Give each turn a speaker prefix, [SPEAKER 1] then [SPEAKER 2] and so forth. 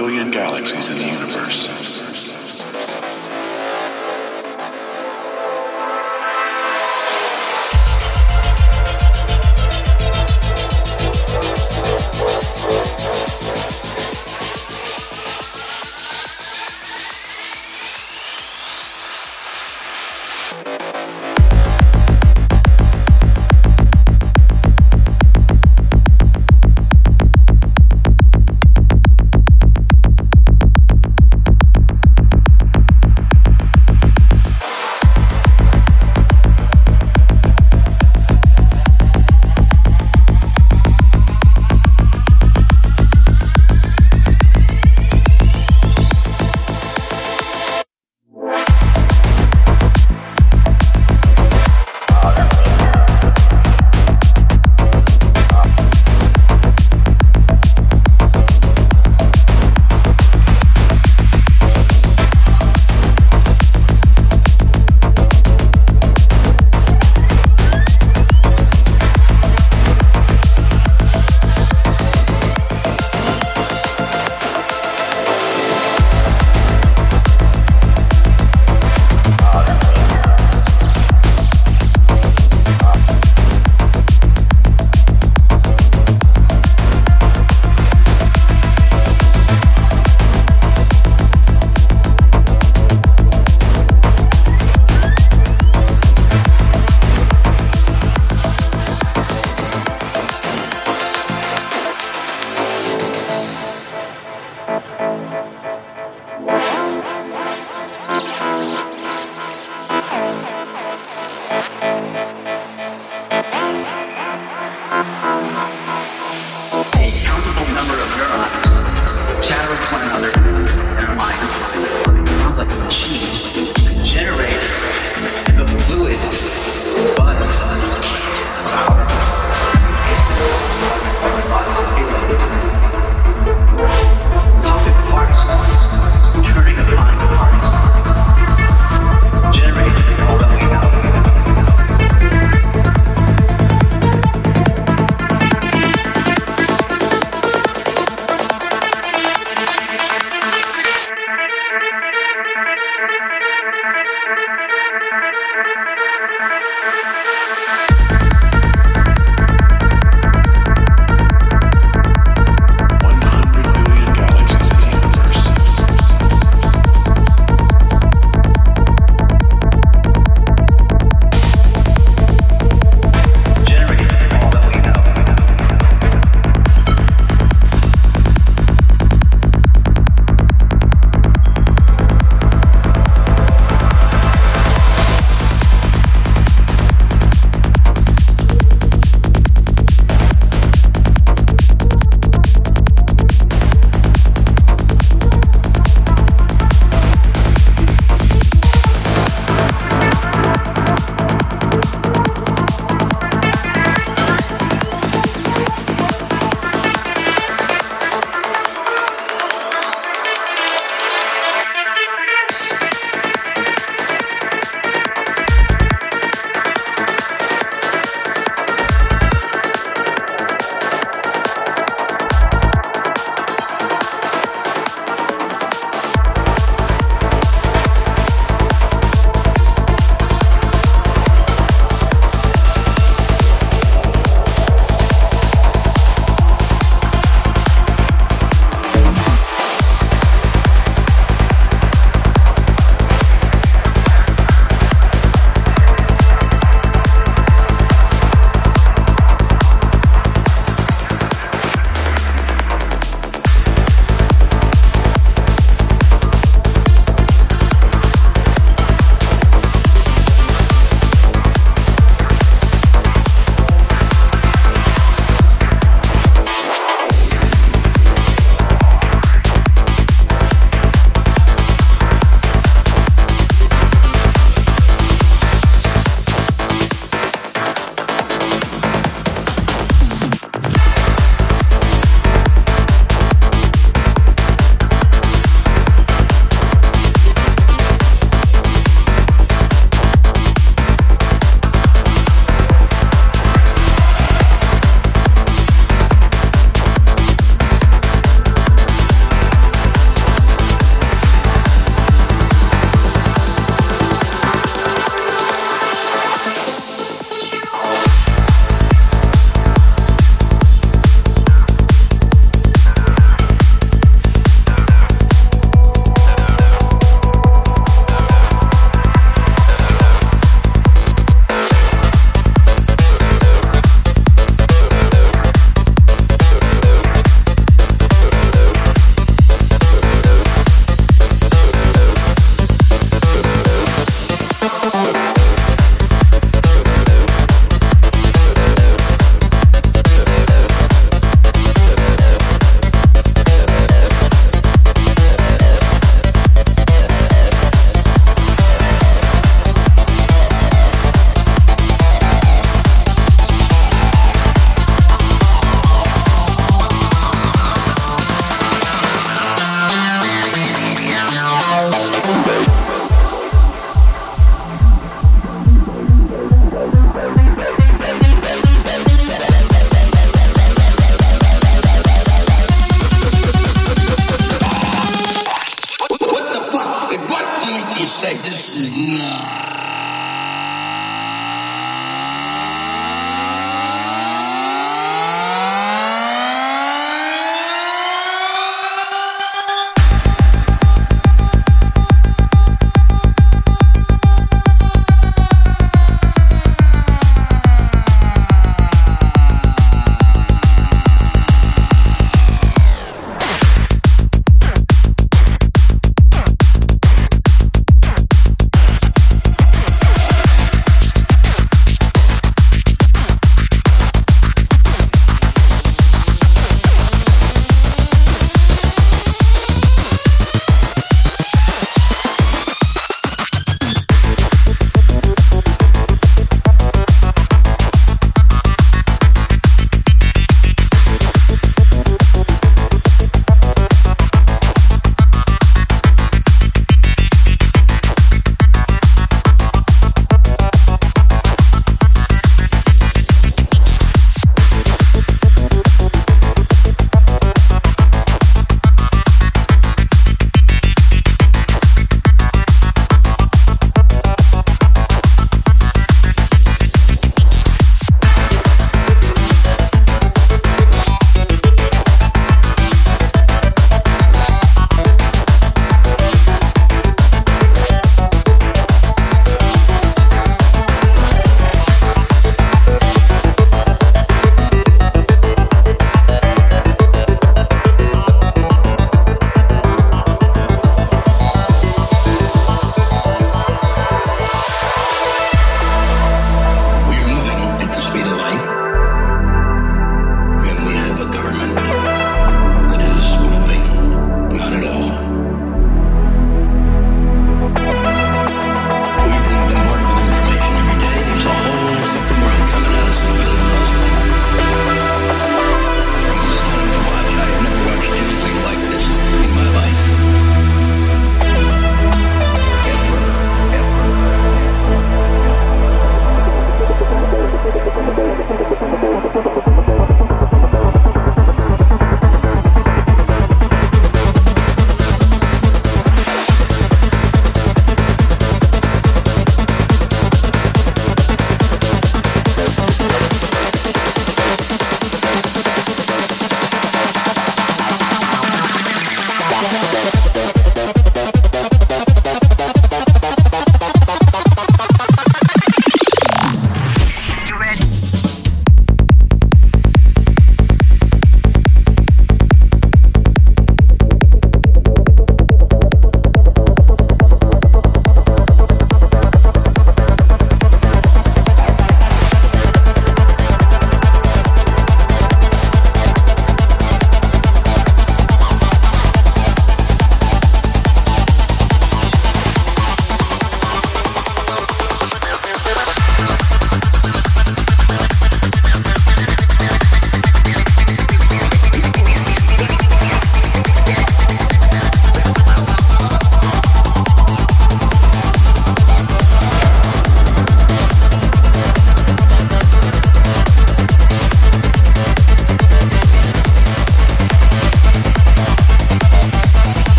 [SPEAKER 1] billion galaxies in the universe.